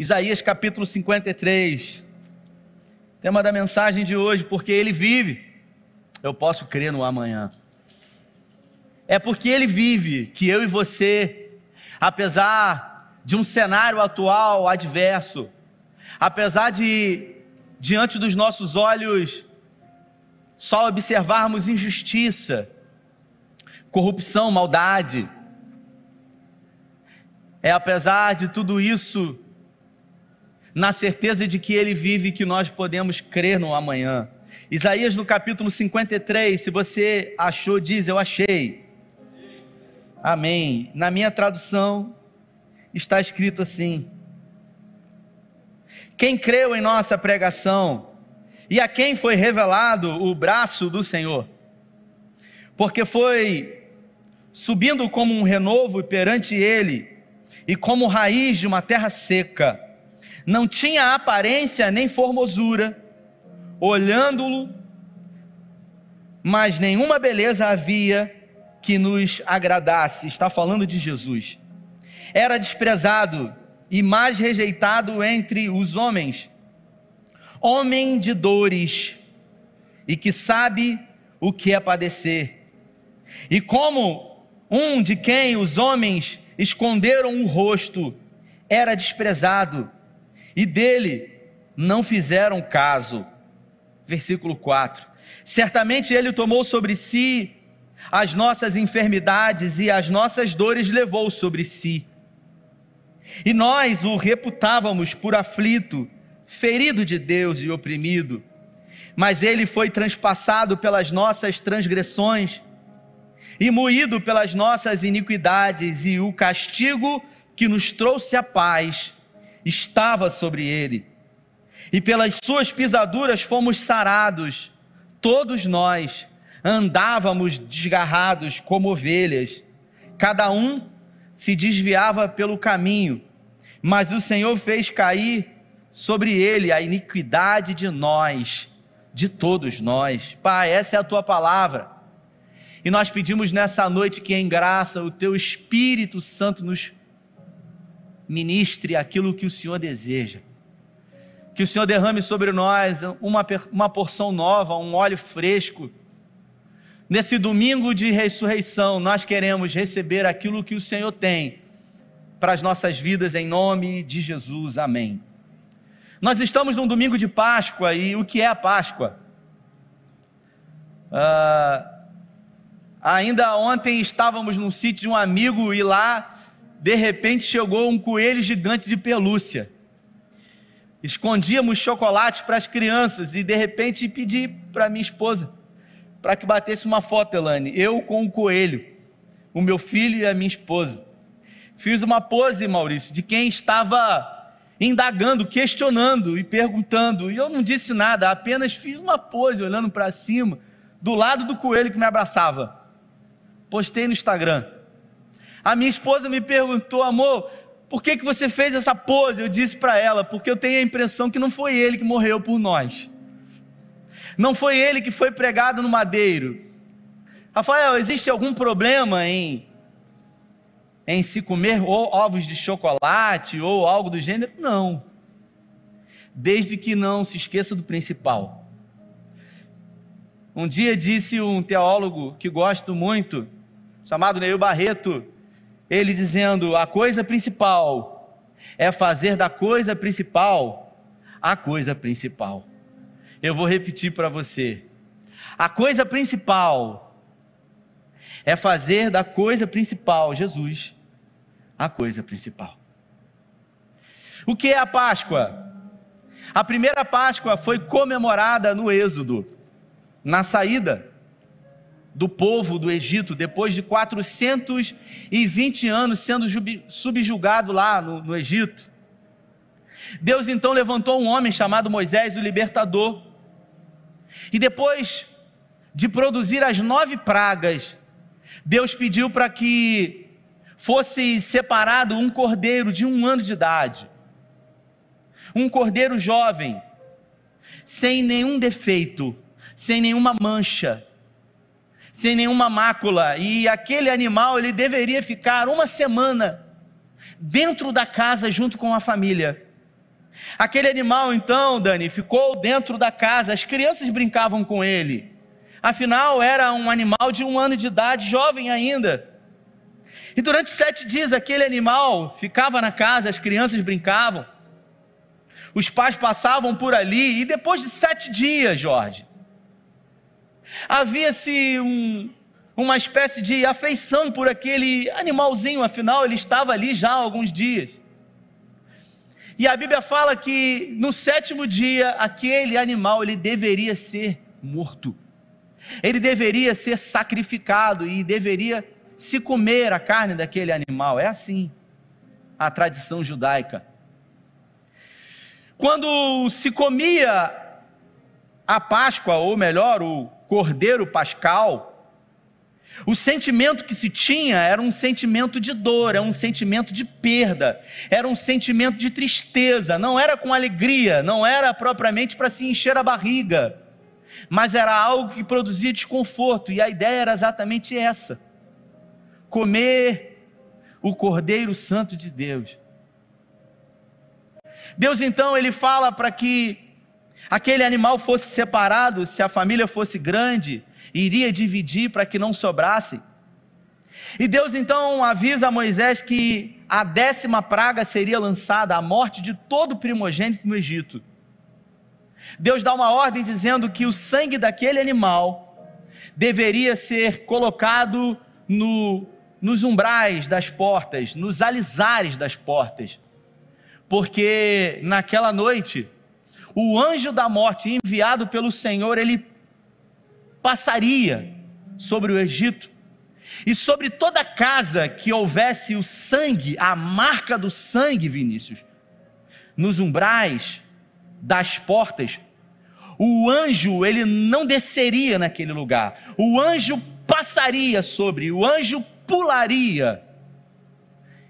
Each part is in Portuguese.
Isaías capítulo 53. Tema da mensagem de hoje, porque ele vive, eu posso crer no amanhã. É porque ele vive que eu e você, apesar de um cenário atual adverso, apesar de diante dos nossos olhos só observarmos injustiça, corrupção, maldade, é apesar de tudo isso, na certeza de que Ele vive, que nós podemos crer no amanhã. Isaías no capítulo 53, se você achou, diz: Eu achei. Amém. Na minha tradução está escrito assim: Quem creu em nossa pregação e a quem foi revelado o braço do Senhor? Porque foi subindo como um renovo perante ele e como raiz de uma terra seca não tinha aparência nem formosura, olhando-lo, mas nenhuma beleza havia que nos agradasse. Está falando de Jesus. Era desprezado e mais rejeitado entre os homens, homem de dores e que sabe o que é padecer. E como um de quem os homens esconderam o rosto, era desprezado e dele não fizeram caso. Versículo 4: Certamente ele tomou sobre si as nossas enfermidades e as nossas dores levou sobre si. E nós o reputávamos por aflito, ferido de Deus e oprimido. Mas ele foi transpassado pelas nossas transgressões e moído pelas nossas iniquidades, e o castigo que nos trouxe a paz estava sobre ele, e pelas suas pisaduras fomos sarados. Todos nós andávamos desgarrados como ovelhas, cada um se desviava pelo caminho, mas o Senhor fez cair sobre ele a iniquidade de nós, de todos nós. Pai, essa é a tua palavra. E nós pedimos nessa noite que em graça o teu Espírito Santo nos ministre aquilo que o Senhor deseja. Que o Senhor derrame sobre nós uma, uma porção nova, um óleo fresco. Nesse domingo de ressurreição, nós queremos receber aquilo que o Senhor tem para as nossas vidas, em nome de Jesus. Amém. Nós estamos num domingo de Páscoa e o que é a Páscoa? Uh, ainda ontem estávamos num sítio de um amigo e lá de repente chegou um coelho gigante de pelúcia. Escondíamos chocolate para as crianças e de repente pedi para minha esposa para que batesse uma foto, Elane, eu com o coelho, o meu filho e a minha esposa. Fiz uma pose, Maurício, de quem estava indagando, questionando e perguntando. E eu não disse nada, apenas fiz uma pose olhando para cima, do lado do coelho que me abraçava. Postei no Instagram. A minha esposa me perguntou, amor, por que, que você fez essa pose? Eu disse para ela, porque eu tenho a impressão que não foi ele que morreu por nós. Não foi ele que foi pregado no madeiro. Rafael, existe algum problema em, em se comer ovos de chocolate ou algo do gênero? Não. Desde que não se esqueça do principal. Um dia disse um teólogo que gosto muito, chamado Neil Barreto, ele dizendo: a coisa principal é fazer da coisa principal a coisa principal. Eu vou repetir para você. A coisa principal é fazer da coisa principal, Jesus, a coisa principal. O que é a Páscoa? A primeira Páscoa foi comemorada no Êxodo, na saída do povo do Egito, depois de 420 anos sendo subjugado lá no, no Egito. Deus então levantou um homem chamado Moisés, o libertador. E depois de produzir as nove pragas, Deus pediu para que fosse separado um cordeiro de um ano de idade, um cordeiro jovem, sem nenhum defeito, sem nenhuma mancha, sem nenhuma mácula, e aquele animal ele deveria ficar uma semana dentro da casa junto com a família, Aquele animal, então, Dani, ficou dentro da casa, as crianças brincavam com ele. Afinal, era um animal de um ano de idade, jovem ainda. E durante sete dias, aquele animal ficava na casa, as crianças brincavam. Os pais passavam por ali, e depois de sete dias, Jorge, havia-se um, uma espécie de afeição por aquele animalzinho, afinal, ele estava ali já há alguns dias. E a Bíblia fala que no sétimo dia, aquele animal ele deveria ser morto. Ele deveria ser sacrificado e deveria se comer a carne daquele animal. É assim a tradição judaica. Quando se comia a Páscoa, ou melhor, o cordeiro pascal, o sentimento que se tinha era um sentimento de dor, era um sentimento de perda, era um sentimento de tristeza, não era com alegria, não era propriamente para se encher a barriga, mas era algo que produzia desconforto, e a ideia era exatamente essa: comer o Cordeiro Santo de Deus. Deus então ele fala para que aquele animal fosse separado, se a família fosse grande, iria dividir para que não sobrasse. E Deus então avisa a Moisés que a décima praga seria lançada, a morte de todo primogênito no Egito. Deus dá uma ordem dizendo que o sangue daquele animal deveria ser colocado no, nos umbrais das portas, nos alisares das portas, porque naquela noite o anjo da morte enviado pelo Senhor, ele passaria sobre o Egito e sobre toda casa que houvesse o sangue, a marca do sangue, Vinícius, nos umbrais das portas, o anjo ele não desceria naquele lugar. O anjo passaria sobre, o anjo pularia.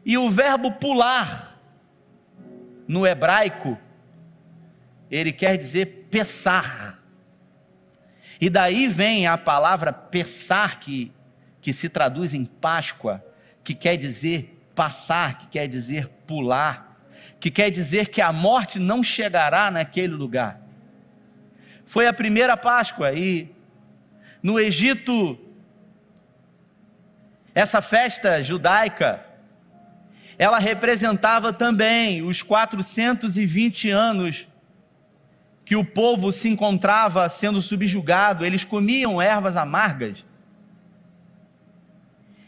E o verbo pular no hebraico ele quer dizer pesar. E daí vem a palavra pesar, que, que se traduz em Páscoa, que quer dizer passar, que quer dizer pular, que quer dizer que a morte não chegará naquele lugar. Foi a primeira Páscoa e no Egito, essa festa judaica, ela representava também os 420 anos que o povo se encontrava sendo subjugado, eles comiam ervas amargas,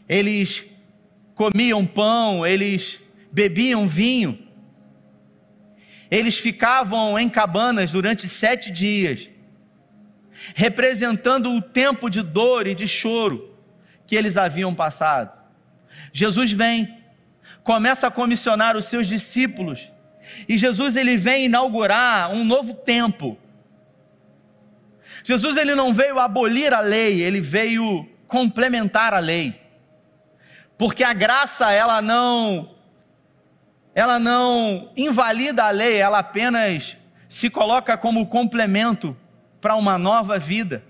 eles comiam pão, eles bebiam vinho, eles ficavam em cabanas durante sete dias, representando o tempo de dor e de choro que eles haviam passado. Jesus vem, começa a comissionar os seus discípulos e Jesus ele vem inaugurar um novo tempo. Jesus ele não veio abolir a lei, ele veio complementar a lei. Porque a graça ela não ela não invalida a lei, ela apenas se coloca como complemento para uma nova vida.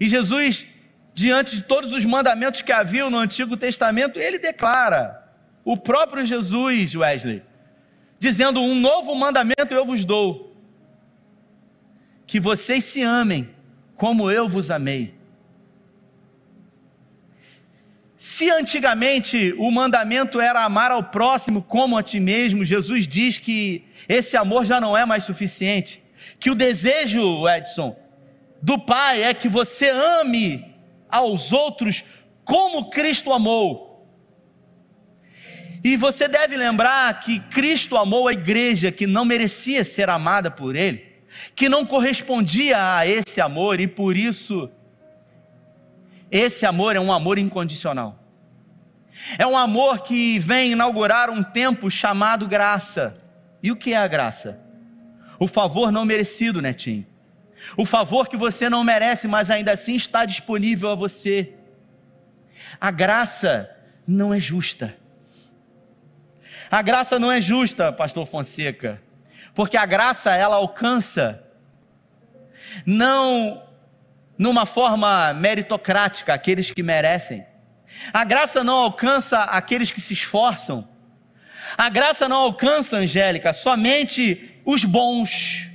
E Jesus, diante de todos os mandamentos que haviam no Antigo Testamento, ele declara, o próprio Jesus, Wesley, dizendo: Um novo mandamento eu vos dou, que vocês se amem como eu vos amei. Se antigamente o mandamento era amar ao próximo como a ti mesmo, Jesus diz que esse amor já não é mais suficiente. Que o desejo, Edson, do Pai é que você ame aos outros como Cristo amou. E você deve lembrar que Cristo amou a igreja que não merecia ser amada por Ele, que não correspondia a esse amor e por isso, esse amor é um amor incondicional. É um amor que vem inaugurar um tempo chamado graça. E o que é a graça? O favor não merecido, netinho. O favor que você não merece, mas ainda assim está disponível a você. A graça não é justa. A graça não é justa, pastor Fonseca, porque a graça ela alcança não numa forma meritocrática aqueles que merecem. A graça não alcança aqueles que se esforçam. A graça não alcança, Angélica, somente os bons.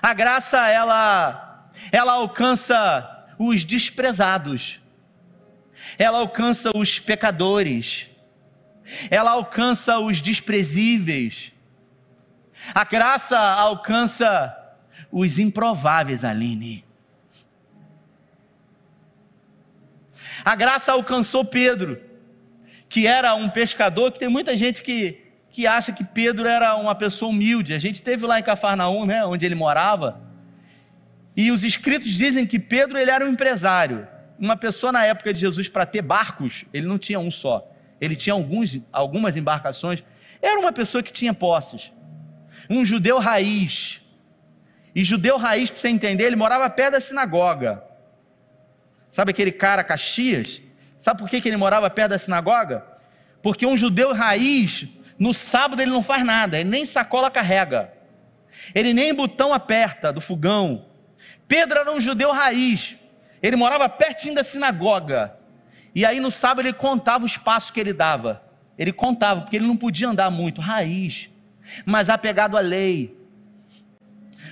A graça ela ela alcança os desprezados. Ela alcança os pecadores. Ela alcança os desprezíveis. A graça alcança os improváveis, Aline. A graça alcançou Pedro, que era um pescador, que tem muita gente que, que acha que Pedro era uma pessoa humilde. A gente teve lá em Cafarnaum, né, onde ele morava, e os escritos dizem que Pedro ele era um empresário. Uma pessoa na época de Jesus para ter barcos, ele não tinha um só. Ele tinha alguns, algumas embarcações. Era uma pessoa que tinha posses. Um judeu raiz. E judeu raiz, para você entender, ele morava perto da sinagoga. Sabe aquele cara Caxias? Sabe por que, que ele morava perto da sinagoga? Porque um judeu raiz, no sábado ele não faz nada, ele nem sacola carrega, ele nem botão aperta do fogão. Pedro era um judeu raiz, ele morava pertinho da sinagoga, e aí no sábado ele contava os passos que ele dava, ele contava, porque ele não podia andar muito, raiz, mas apegado à lei.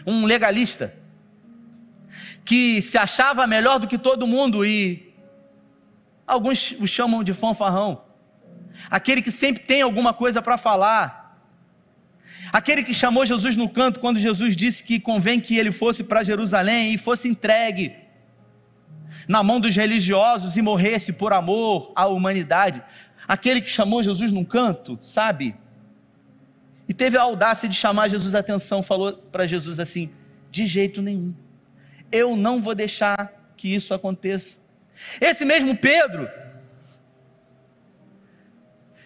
Um legalista, que se achava melhor do que todo mundo e alguns o chamam de fanfarrão. Aquele que sempre tem alguma coisa para falar. Aquele que chamou Jesus no canto quando Jesus disse que convém que ele fosse para Jerusalém e fosse entregue na mão dos religiosos e morresse por amor à humanidade. Aquele que chamou Jesus num canto, sabe? E teve a audácia de chamar Jesus a atenção, falou para Jesus assim: de jeito nenhum eu não vou deixar que isso aconteça. Esse mesmo Pedro,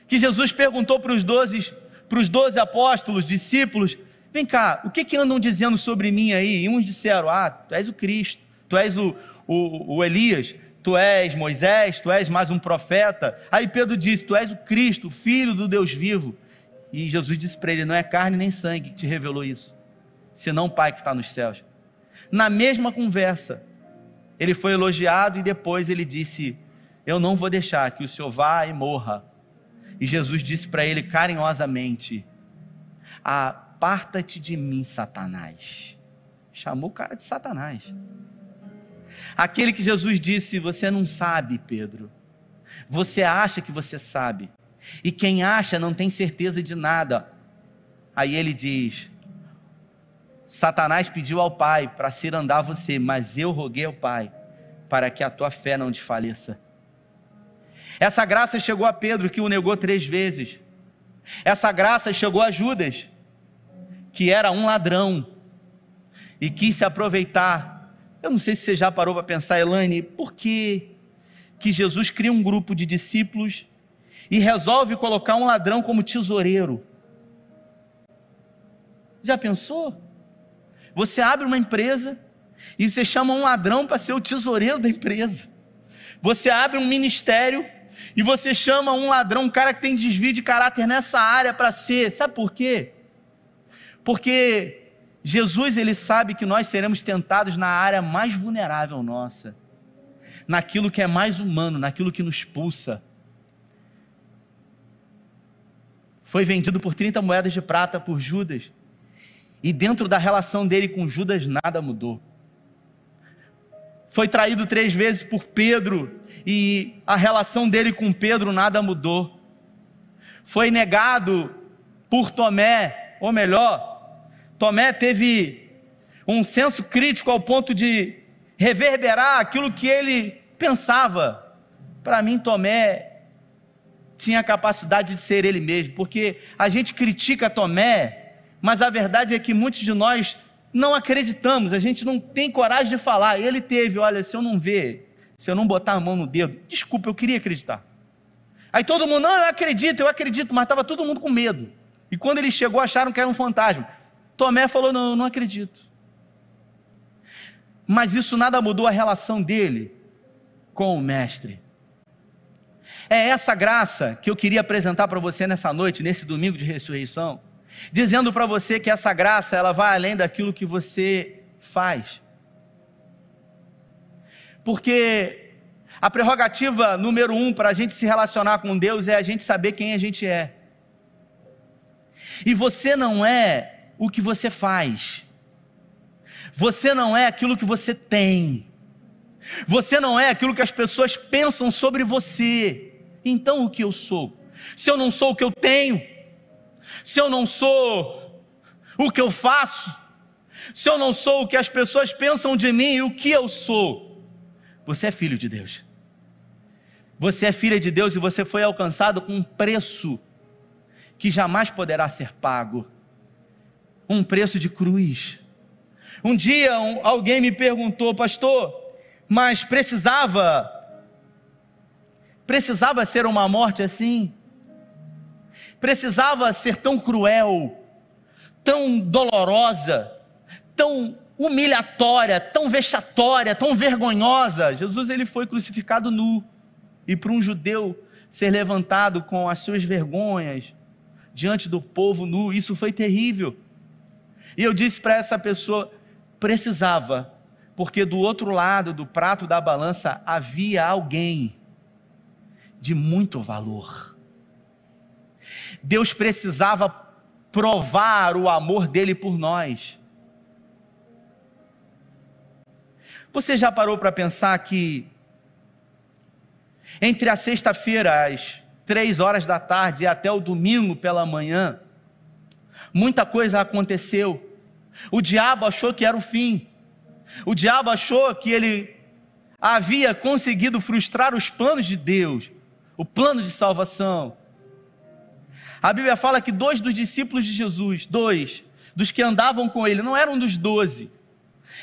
que Jesus perguntou para os doze, para os doze apóstolos, discípulos, vem cá, o que, que andam dizendo sobre mim aí? E uns disseram, ah, tu és o Cristo, tu és o, o, o Elias, tu és Moisés, tu és mais um profeta. Aí Pedro disse, tu és o Cristo, filho do Deus vivo. E Jesus disse para ele, não é carne nem sangue que te revelou isso, senão o Pai que está nos céus na mesma conversa, ele foi elogiado e depois ele disse: Eu não vou deixar que o senhor vá e morra. E Jesus disse para ele carinhosamente: Aparta-te de mim, Satanás. Chamou o cara de Satanás. Aquele que Jesus disse: Você não sabe, Pedro. Você acha que você sabe. E quem acha não tem certeza de nada. Aí ele diz: Satanás pediu ao Pai para ser andar você, mas eu roguei ao Pai para que a tua fé não desfaleça. Essa graça chegou a Pedro, que o negou três vezes. Essa graça chegou a Judas, que era um ladrão e quis se aproveitar. Eu não sei se você já parou para pensar, Elaine, por que, que Jesus cria um grupo de discípulos e resolve colocar um ladrão como tesoureiro? Já pensou? Você abre uma empresa e você chama um ladrão para ser o tesoureiro da empresa. Você abre um ministério e você chama um ladrão, um cara que tem desvio de caráter nessa área para ser. Sabe por quê? Porque Jesus ele sabe que nós seremos tentados na área mais vulnerável nossa, naquilo que é mais humano, naquilo que nos pulsa. Foi vendido por 30 moedas de prata por Judas. E dentro da relação dele com Judas, nada mudou. Foi traído três vezes por Pedro, e a relação dele com Pedro nada mudou. Foi negado por Tomé, ou melhor, Tomé teve um senso crítico ao ponto de reverberar aquilo que ele pensava. Para mim, Tomé tinha a capacidade de ser ele mesmo, porque a gente critica Tomé mas a verdade é que muitos de nós não acreditamos, a gente não tem coragem de falar. Ele teve, olha, se eu não ver, se eu não botar a mão no dedo, desculpa, eu queria acreditar. Aí todo mundo, não, eu acredito, eu acredito, mas estava todo mundo com medo. E quando ele chegou, acharam que era um fantasma. Tomé falou: não, não acredito. Mas isso nada mudou a relação dele com o Mestre. É essa graça que eu queria apresentar para você nessa noite, nesse domingo de ressurreição dizendo para você que essa graça ela vai além daquilo que você faz. Porque a prerrogativa número um para a gente se relacionar com Deus é a gente saber quem a gente é. E você não é o que você faz. Você não é aquilo que você tem. Você não é aquilo que as pessoas pensam sobre você. Então o que eu sou? Se eu não sou o que eu tenho, se eu não sou o que eu faço, se eu não sou o que as pessoas pensam de mim, o que eu sou? Você é filho de Deus. Você é filha de Deus e você foi alcançado com um preço que jamais poderá ser pago um preço de cruz. Um dia um, alguém me perguntou, pastor, mas precisava precisava ser uma morte assim? Precisava ser tão cruel, tão dolorosa, tão humilhatória, tão vexatória, tão vergonhosa. Jesus ele foi crucificado nu. E para um judeu ser levantado com as suas vergonhas diante do povo nu, isso foi terrível. E eu disse para essa pessoa: precisava, porque do outro lado do prato da balança havia alguém de muito valor. Deus precisava provar o amor dele por nós. Você já parou para pensar que entre a sexta-feira às três horas da tarde e até o domingo pela manhã, muita coisa aconteceu. O diabo achou que era o fim. O diabo achou que ele havia conseguido frustrar os planos de Deus, o plano de salvação. A Bíblia fala que dois dos discípulos de Jesus, dois, dos que andavam com ele, não eram dos doze,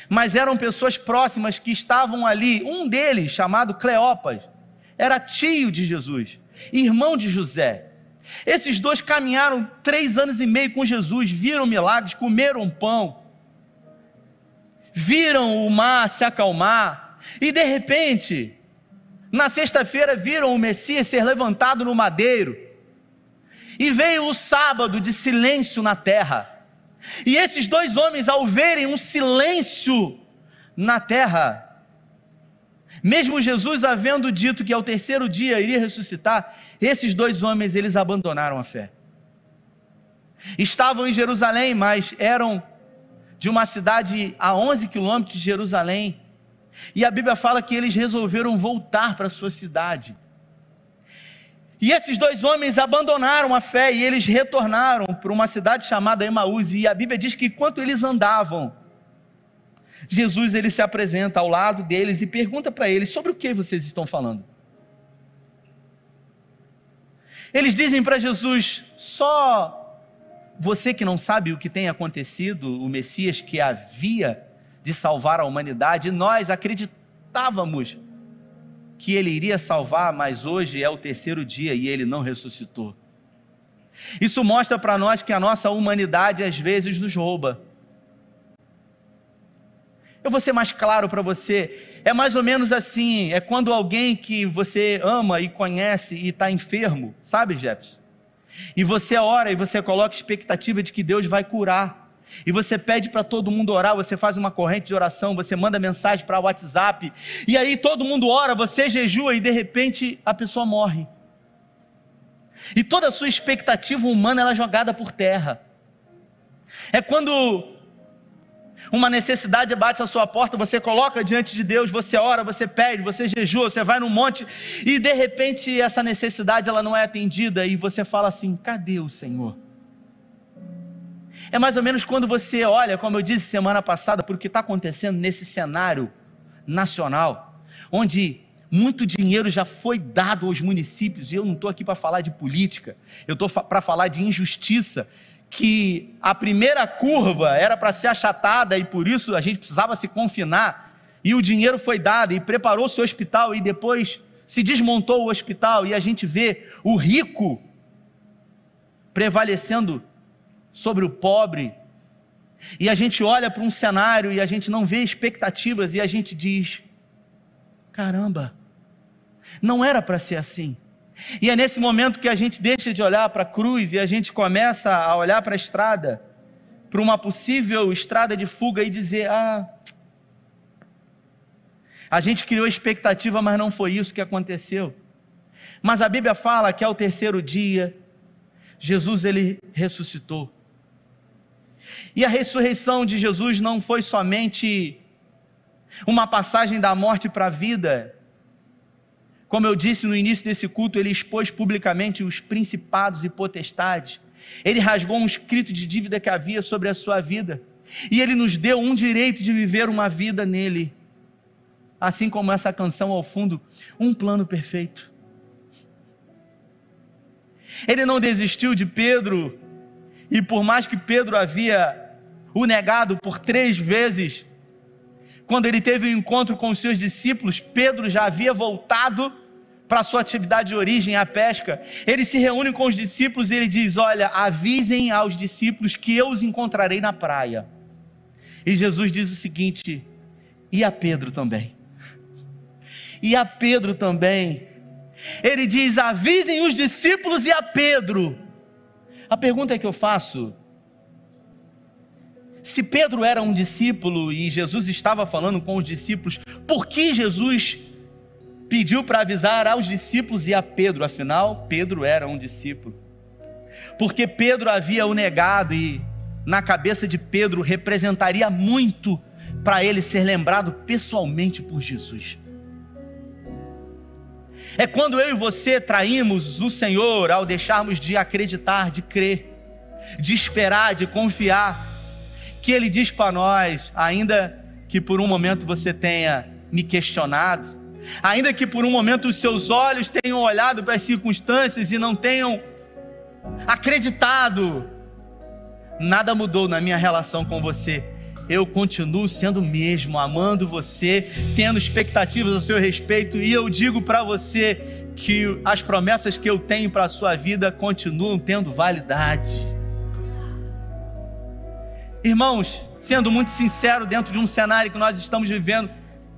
mas eram pessoas próximas que estavam ali. Um deles, chamado Cleopas, era tio de Jesus, irmão de José. Esses dois caminharam três anos e meio com Jesus, viram milagres, comeram pão, viram o mar se acalmar, e de repente, na sexta-feira, viram o Messias ser levantado no madeiro, e veio o sábado de silêncio na terra. E esses dois homens, ao verem um silêncio na terra, mesmo Jesus havendo dito que ao terceiro dia iria ressuscitar, esses dois homens eles abandonaram a fé. Estavam em Jerusalém, mas eram de uma cidade a 11 quilômetros de Jerusalém. E a Bíblia fala que eles resolveram voltar para a sua cidade. E esses dois homens abandonaram a fé e eles retornaram para uma cidade chamada Emaús. E a Bíblia diz que enquanto eles andavam, Jesus ele se apresenta ao lado deles e pergunta para eles sobre o que vocês estão falando. Eles dizem para Jesus: só você que não sabe o que tem acontecido, o Messias que havia de salvar a humanidade, nós acreditávamos que ele iria salvar, mas hoje é o terceiro dia e ele não ressuscitou. Isso mostra para nós que a nossa humanidade às vezes nos rouba. Eu vou ser mais claro para você. É mais ou menos assim: é quando alguém que você ama e conhece e está enfermo, sabe, Jefferson? E você ora e você coloca expectativa de que Deus vai curar. E você pede para todo mundo orar, você faz uma corrente de oração, você manda mensagem para o WhatsApp, e aí todo mundo ora, você jejua e de repente a pessoa morre. E toda a sua expectativa humana ela é jogada por terra. É quando uma necessidade bate à sua porta, você coloca diante de Deus, você ora, você pede, você jejua, você vai no monte e de repente essa necessidade ela não é atendida e você fala assim: "Cadê o Senhor?" É mais ou menos quando você olha, como eu disse semana passada, para o que está acontecendo nesse cenário nacional, onde muito dinheiro já foi dado aos municípios, e eu não estou aqui para falar de política, eu estou para falar de injustiça, que a primeira curva era para ser achatada e por isso a gente precisava se confinar, e o dinheiro foi dado e preparou-se o hospital e depois se desmontou o hospital e a gente vê o rico prevalecendo sobre o pobre. E a gente olha para um cenário e a gente não vê expectativas e a gente diz: caramba, não era para ser assim. E é nesse momento que a gente deixa de olhar para a cruz e a gente começa a olhar para a estrada, para uma possível estrada de fuga e dizer: ah, a gente criou expectativa, mas não foi isso que aconteceu. Mas a Bíblia fala que ao terceiro dia, Jesus ele ressuscitou. E a ressurreição de Jesus não foi somente uma passagem da morte para a vida. Como eu disse no início desse culto, ele expôs publicamente os principados e potestades. Ele rasgou um escrito de dívida que havia sobre a sua vida. E ele nos deu um direito de viver uma vida nele. Assim como essa canção ao fundo, um plano perfeito. Ele não desistiu de Pedro, e por mais que Pedro havia o negado por três vezes, quando ele teve um encontro com os seus discípulos, Pedro já havia voltado para a sua atividade de origem, a pesca. Ele se reúne com os discípulos e ele diz: Olha, avisem aos discípulos que eu os encontrarei na praia. E Jesus diz o seguinte: e a Pedro também. E a Pedro também. Ele diz: avisem os discípulos e a Pedro. A pergunta que eu faço: se Pedro era um discípulo e Jesus estava falando com os discípulos, por que Jesus pediu para avisar aos discípulos e a Pedro? Afinal, Pedro era um discípulo. Porque Pedro havia o negado e na cabeça de Pedro representaria muito para ele ser lembrado pessoalmente por Jesus. É quando eu e você traímos o Senhor ao deixarmos de acreditar, de crer, de esperar, de confiar, que Ele diz para nós, ainda que por um momento você tenha me questionado, ainda que por um momento os seus olhos tenham olhado para as circunstâncias e não tenham acreditado, nada mudou na minha relação com você eu continuo sendo o mesmo, amando você, tendo expectativas a seu respeito, e eu digo para você que as promessas que eu tenho para a sua vida continuam tendo validade. Irmãos, sendo muito sincero, dentro de um cenário que nós estamos vivendo,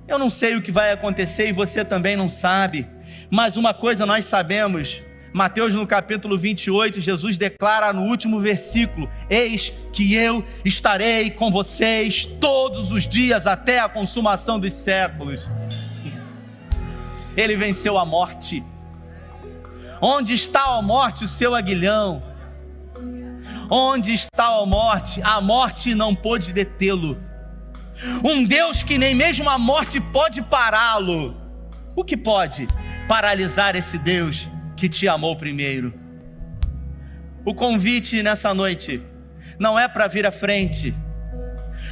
eu não sei o que vai acontecer e você também não sabe, mas uma coisa nós sabemos: Mateus no capítulo 28, Jesus declara no último versículo: Eis que eu estarei com vocês todos os dias até a consumação dos séculos. Ele venceu a morte. Onde está a morte, o seu aguilhão? Onde está a morte? A morte não pôde detê-lo. Um Deus que nem mesmo a morte pode pará-lo. O que pode paralisar esse Deus? que te amou primeiro. O convite nessa noite não é para vir à frente.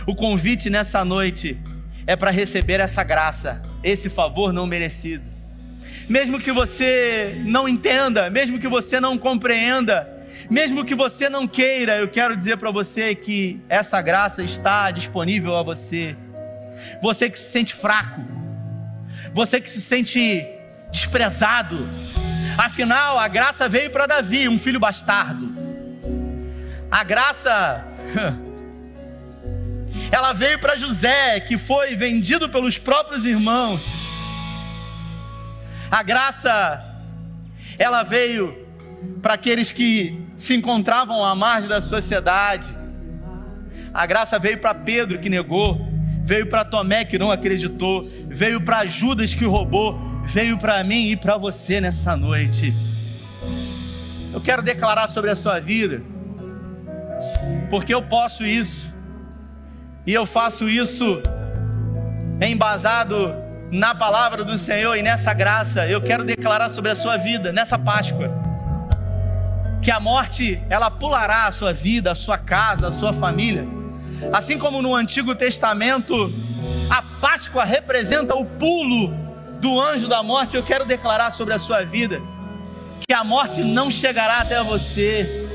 O convite nessa noite é para receber essa graça, esse favor não merecido. Mesmo que você não entenda, mesmo que você não compreenda, mesmo que você não queira, eu quero dizer para você que essa graça está disponível a você. Você que se sente fraco, você que se sente desprezado, Afinal, a graça veio para Davi, um filho bastardo. A graça ela veio para José, que foi vendido pelos próprios irmãos. A graça ela veio para aqueles que se encontravam à margem da sociedade. A graça veio para Pedro que negou, veio para Tomé que não acreditou, veio para Judas que roubou, veio para mim e para você nessa noite. Eu quero declarar sobre a sua vida, porque eu posso isso, e eu faço isso embasado na palavra do Senhor e nessa graça. Eu quero declarar sobre a sua vida nessa Páscoa que a morte ela pulará a sua vida, a sua casa, a sua família. Assim como no Antigo Testamento, a Páscoa representa o pulo do anjo da morte, eu quero declarar sobre a sua vida que a morte não chegará até você,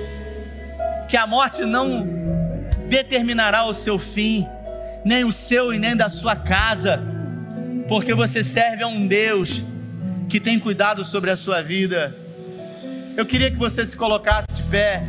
que a morte não determinará o seu fim, nem o seu e nem da sua casa, porque você serve a um Deus que tem cuidado sobre a sua vida. Eu queria que você se colocasse de pé.